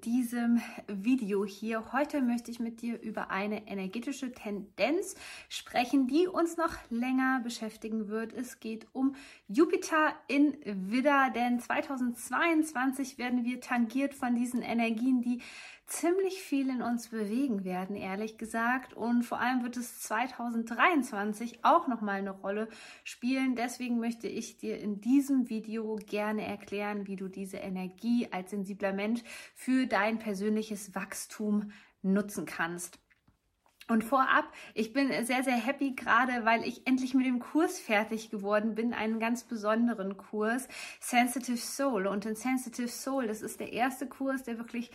diesem Video hier. Heute möchte ich mit dir über eine energetische Tendenz sprechen, die uns noch länger beschäftigen wird. Es geht um Jupiter in Widder, denn 2022 werden wir tangiert von diesen Energien, die ziemlich viel in uns bewegen werden, ehrlich gesagt. Und vor allem wird es 2023 auch nochmal eine Rolle spielen. Deswegen möchte ich dir in diesem Video gerne erklären, wie du diese Energie als sensibler Mensch für dein persönliches Wachstum nutzen kannst. Und vorab, ich bin sehr, sehr happy gerade, weil ich endlich mit dem Kurs fertig geworden bin, einen ganz besonderen Kurs, Sensitive Soul. Und in Sensitive Soul, das ist der erste Kurs, der wirklich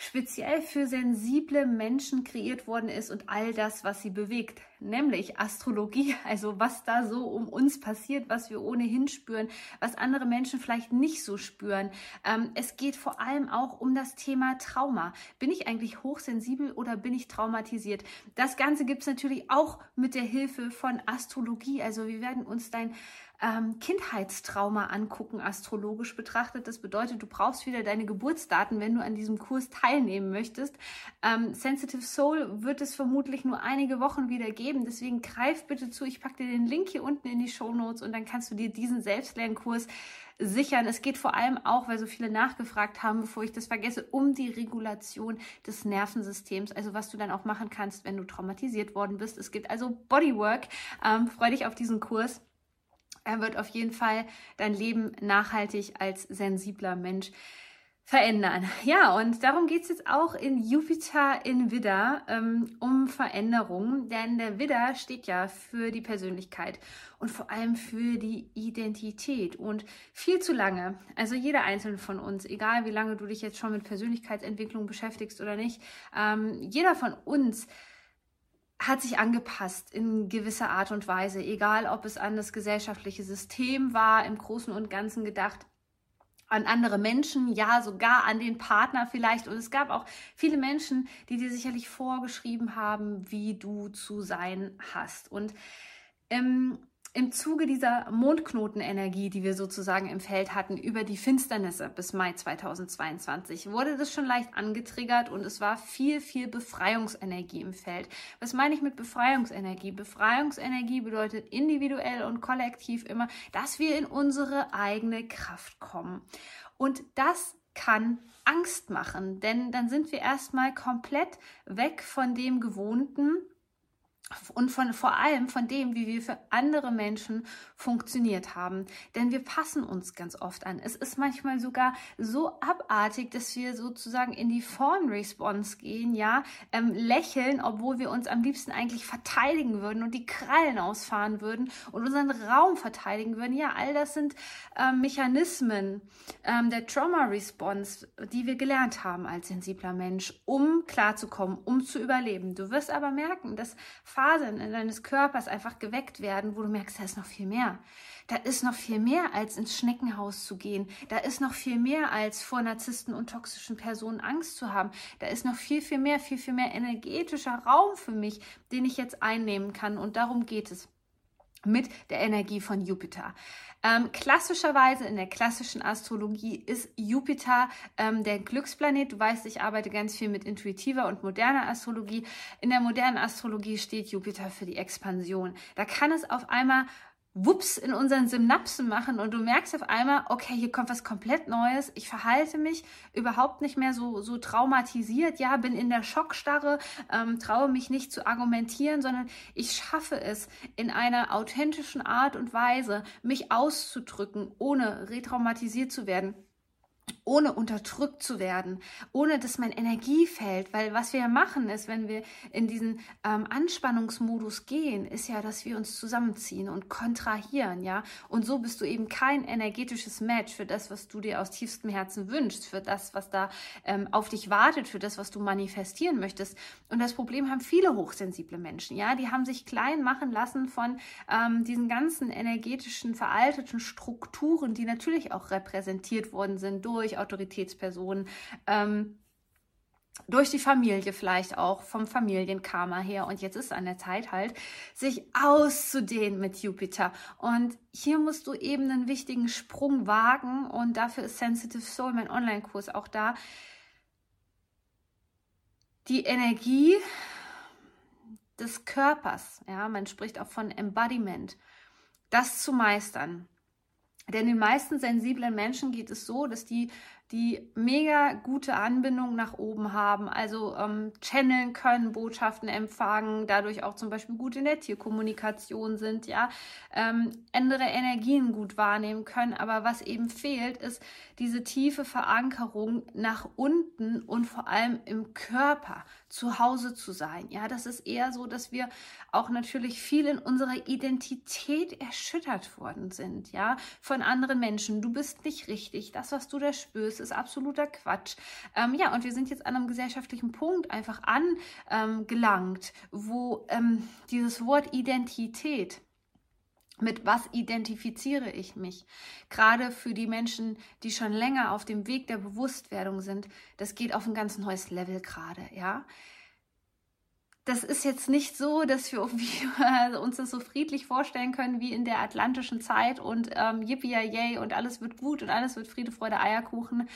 speziell für sensible Menschen kreiert worden ist und all das, was sie bewegt, nämlich Astrologie, also was da so um uns passiert, was wir ohnehin spüren, was andere Menschen vielleicht nicht so spüren. Ähm, es geht vor allem auch um das Thema Trauma. Bin ich eigentlich hochsensibel oder bin ich traumatisiert? Das Ganze gibt es natürlich auch mit der Hilfe von Astrologie. Also wir werden uns dein ähm, Kindheitstrauma angucken, astrologisch betrachtet. Das bedeutet, du brauchst wieder deine Geburtsdaten, wenn du an diesem Kurs teilnehmen möchtest. Ähm, Sensitive Soul wird es vermutlich nur einige Wochen wieder geben. Deswegen greif bitte zu. Ich packe dir den Link hier unten in die Show Notes und dann kannst du dir diesen Selbstlernkurs sichern. Es geht vor allem auch, weil so viele nachgefragt haben, bevor ich das vergesse, um die Regulation des Nervensystems. Also was du dann auch machen kannst, wenn du traumatisiert worden bist. Es gibt also Bodywork. Ähm, freu dich auf diesen Kurs. Er wird auf jeden Fall dein Leben nachhaltig als sensibler Mensch verändern. Ja, und darum geht es jetzt auch in Jupiter in Widder ähm, um Veränderung, denn der Widder steht ja für die Persönlichkeit und vor allem für die Identität. Und viel zu lange, also jeder einzelne von uns, egal wie lange du dich jetzt schon mit Persönlichkeitsentwicklung beschäftigst oder nicht, ähm, jeder von uns hat sich angepasst in gewisser Art und Weise, egal ob es an das gesellschaftliche System war, im Großen und Ganzen gedacht, an andere Menschen, ja, sogar an den Partner vielleicht. Und es gab auch viele Menschen, die dir sicherlich vorgeschrieben haben, wie du zu sein hast. Und ähm, im Zuge dieser Mondknotenenergie, die wir sozusagen im Feld hatten, über die Finsternisse bis Mai 2022, wurde das schon leicht angetriggert und es war viel, viel Befreiungsenergie im Feld. Was meine ich mit Befreiungsenergie? Befreiungsenergie bedeutet individuell und kollektiv immer, dass wir in unsere eigene Kraft kommen. Und das kann Angst machen, denn dann sind wir erstmal komplett weg von dem Gewohnten, und von vor allem von dem, wie wir für andere Menschen funktioniert haben. Denn wir passen uns ganz oft an. Es ist manchmal sogar so abartig, dass wir sozusagen in die Fawn-Response gehen, ja, ähm, lächeln, obwohl wir uns am liebsten eigentlich verteidigen würden und die Krallen ausfahren würden und unseren Raum verteidigen würden. Ja, all das sind ähm, Mechanismen ähm, der Trauma-Response, die wir gelernt haben als sensibler Mensch, um klarzukommen, um zu überleben. Du wirst aber merken, dass Phasen in deines Körpers einfach geweckt werden, wo du merkst, da ist noch viel mehr. Da ist noch viel mehr, als ins Schneckenhaus zu gehen. Da ist noch viel mehr, als vor Narzissten und toxischen Personen Angst zu haben. Da ist noch viel, viel mehr, viel, viel mehr energetischer Raum für mich, den ich jetzt einnehmen kann. Und darum geht es mit der Energie von Jupiter. Ähm, klassischerweise in der klassischen Astrologie ist Jupiter ähm, der Glücksplanet. Du weißt, ich arbeite ganz viel mit intuitiver und moderner Astrologie. In der modernen Astrologie steht Jupiter für die Expansion. Da kann es auf einmal Wups in unseren Synapsen machen und du merkst auf einmal, okay, hier kommt was komplett Neues. Ich verhalte mich überhaupt nicht mehr so, so traumatisiert. Ja, bin in der Schockstarre, ähm, traue mich nicht zu argumentieren, sondern ich schaffe es in einer authentischen Art und Weise, mich auszudrücken, ohne retraumatisiert zu werden ohne unterdrückt zu werden, ohne dass mein Energie fällt. Weil was wir ja machen ist, wenn wir in diesen ähm, Anspannungsmodus gehen, ist ja, dass wir uns zusammenziehen und kontrahieren, ja. Und so bist du eben kein energetisches Match für das, was du dir aus tiefstem Herzen wünschst, für das, was da ähm, auf dich wartet, für das, was du manifestieren möchtest. Und das Problem haben viele hochsensible Menschen, ja. Die haben sich klein machen lassen von ähm, diesen ganzen energetischen, veralteten Strukturen, die natürlich auch repräsentiert worden sind durch Autoritätspersonen, ähm, durch die Familie vielleicht auch, vom Familienkarma her. Und jetzt ist an der Zeit halt, sich auszudehnen mit Jupiter. Und hier musst du eben einen wichtigen Sprung wagen. Und dafür ist Sensitive Soul, mein Online-Kurs, auch da. Die Energie des Körpers, ja, man spricht auch von Embodiment, das zu meistern. Denn den meisten sensiblen Menschen geht es so, dass die die mega gute Anbindung nach oben haben, also ähm, channeln können, Botschaften empfangen, dadurch auch zum Beispiel gut in der Tierkommunikation sind, ja, ähm, andere Energien gut wahrnehmen können. Aber was eben fehlt, ist diese tiefe Verankerung nach unten und vor allem im Körper zu Hause zu sein. Ja, das ist eher so, dass wir auch natürlich viel in unserer Identität erschüttert worden sind, ja, von anderen Menschen. Du bist nicht richtig. Das, was du da spürst, ist absoluter Quatsch. Ähm, ja, und wir sind jetzt an einem gesellschaftlichen Punkt einfach angelangt, ähm, wo ähm, dieses Wort Identität mit was identifiziere ich mich? Gerade für die Menschen, die schon länger auf dem Weg der Bewusstwerdung sind, das geht auf ein ganz neues Level gerade, ja das ist jetzt nicht so, dass wir uns das so friedlich vorstellen können wie in der atlantischen Zeit und ähm, yippie yay und alles wird gut und alles wird Friede, Freude, Eierkuchen.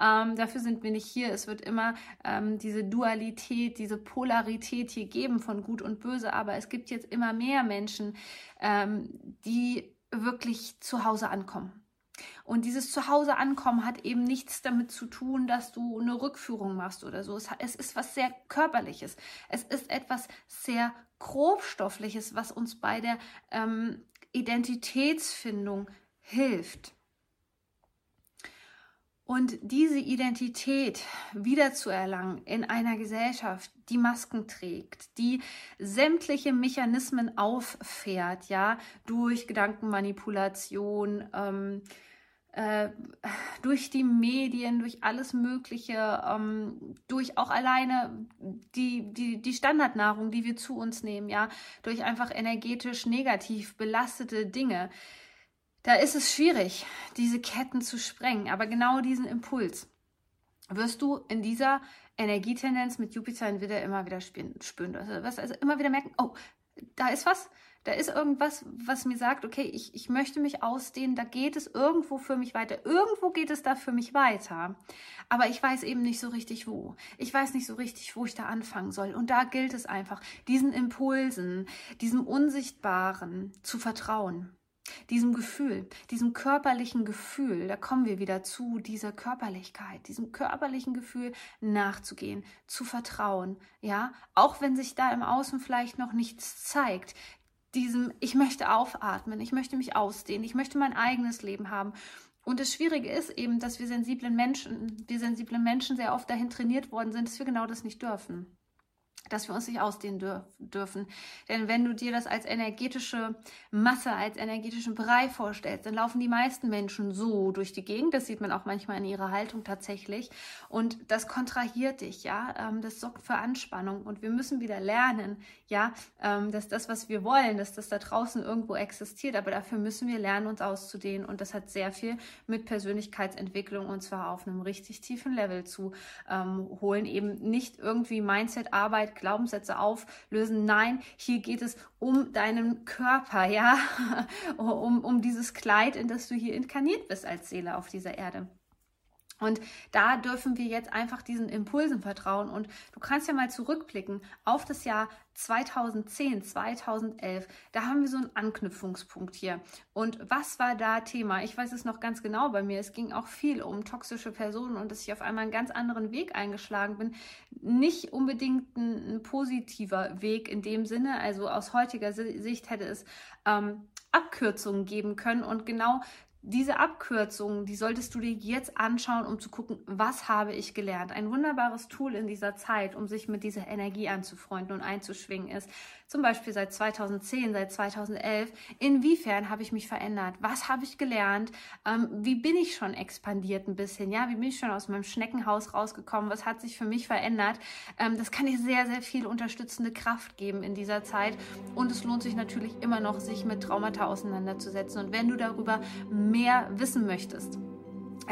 Ähm, dafür sind wir nicht hier. Es wird immer ähm, diese Dualität, diese Polarität hier geben von Gut und Böse. Aber es gibt jetzt immer mehr Menschen, ähm, die wirklich zu Hause ankommen und dieses Zuhause ankommen hat eben nichts damit zu tun, dass du eine Rückführung machst oder so. Es, ist was sehr körperliches. Es ist etwas sehr grobstoffliches, was uns bei der ähm, Identitätsfindung hilft. Und diese Identität wiederzuerlangen in einer Gesellschaft, die Masken trägt, die sämtliche Mechanismen auffährt, ja, durch Gedankenmanipulation, ähm, äh, durch die Medien, durch alles Mögliche, ähm, durch auch alleine die, die, die Standardnahrung, die wir zu uns nehmen, ja, durch einfach energetisch negativ belastete Dinge. Da ist es schwierig, diese Ketten zu sprengen, aber genau diesen Impuls wirst du in dieser Energietendenz mit Jupiter in Widder immer wieder spüren. Also, wirst also immer wieder merken, oh, da ist was, da ist irgendwas, was mir sagt, okay, ich, ich möchte mich ausdehnen, da geht es irgendwo für mich weiter. Irgendwo geht es da für mich weiter. Aber ich weiß eben nicht so richtig wo. Ich weiß nicht so richtig, wo ich da anfangen soll. Und da gilt es einfach, diesen Impulsen, diesem Unsichtbaren zu vertrauen. Diesem Gefühl, diesem körperlichen Gefühl, da kommen wir wieder zu dieser Körperlichkeit, diesem körperlichen Gefühl nachzugehen, zu vertrauen, ja, auch wenn sich da im Außen vielleicht noch nichts zeigt, diesem, ich möchte aufatmen, ich möchte mich ausdehnen, ich möchte mein eigenes Leben haben. Und das Schwierige ist eben, dass wir sensiblen Menschen, wir sensiblen Menschen sehr oft dahin trainiert worden sind, dass wir genau das nicht dürfen dass wir uns nicht ausdehnen dürf dürfen. Denn wenn du dir das als energetische Masse, als energetischen Brei vorstellst, dann laufen die meisten Menschen so durch die Gegend. Das sieht man auch manchmal in ihrer Haltung tatsächlich. Und das kontrahiert dich, ja. Ähm, das sorgt für Anspannung. Und wir müssen wieder lernen, ja, ähm, dass das, was wir wollen, dass das da draußen irgendwo existiert. Aber dafür müssen wir lernen, uns auszudehnen. Und das hat sehr viel mit Persönlichkeitsentwicklung und zwar auf einem richtig tiefen Level zu ähm, holen. Eben nicht irgendwie Mindset-Arbeit Glaubenssätze auflösen. Nein, hier geht es um deinen Körper, ja, um, um dieses Kleid, in das du hier inkarniert bist als Seele auf dieser Erde. Und da dürfen wir jetzt einfach diesen Impulsen vertrauen. Und du kannst ja mal zurückblicken auf das Jahr 2010, 2011. Da haben wir so einen Anknüpfungspunkt hier. Und was war da Thema? Ich weiß es noch ganz genau bei mir. Es ging auch viel um toxische Personen und dass ich auf einmal einen ganz anderen Weg eingeschlagen bin. Nicht unbedingt ein, ein positiver Weg in dem Sinne. Also aus heutiger Sicht hätte es ähm, Abkürzungen geben können. Und genau diese Abkürzungen, die solltest du dir jetzt anschauen, um zu gucken, was habe ich gelernt. Ein wunderbares Tool in dieser Zeit, um sich mit dieser Energie anzufreunden und einzuschwingen ist, zum Beispiel seit 2010, seit 2011, inwiefern habe ich mich verändert? Was habe ich gelernt? Ähm, wie bin ich schon expandiert ein bisschen? Ja, wie bin ich schon aus meinem Schneckenhaus rausgekommen? Was hat sich für mich verändert? Ähm, das kann dir sehr, sehr viel unterstützende Kraft geben in dieser Zeit. Und es lohnt sich natürlich immer noch, sich mit Traumata auseinanderzusetzen. Und wenn du darüber mehr wissen möchtest,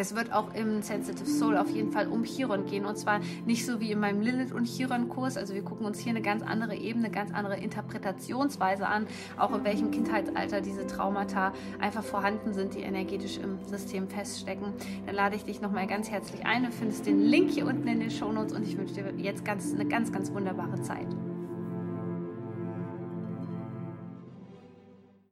es wird auch im Sensitive Soul auf jeden Fall um Chiron gehen und zwar nicht so wie in meinem Lilith und Chiron Kurs. Also wir gucken uns hier eine ganz andere Ebene, eine ganz andere Interpretationsweise an, auch in welchem Kindheitsalter diese Traumata einfach vorhanden sind, die energetisch im System feststecken. Dann lade ich dich nochmal ganz herzlich ein. Du findest den Link hier unten in den Show Notes und ich wünsche dir jetzt ganz, eine ganz, ganz wunderbare Zeit.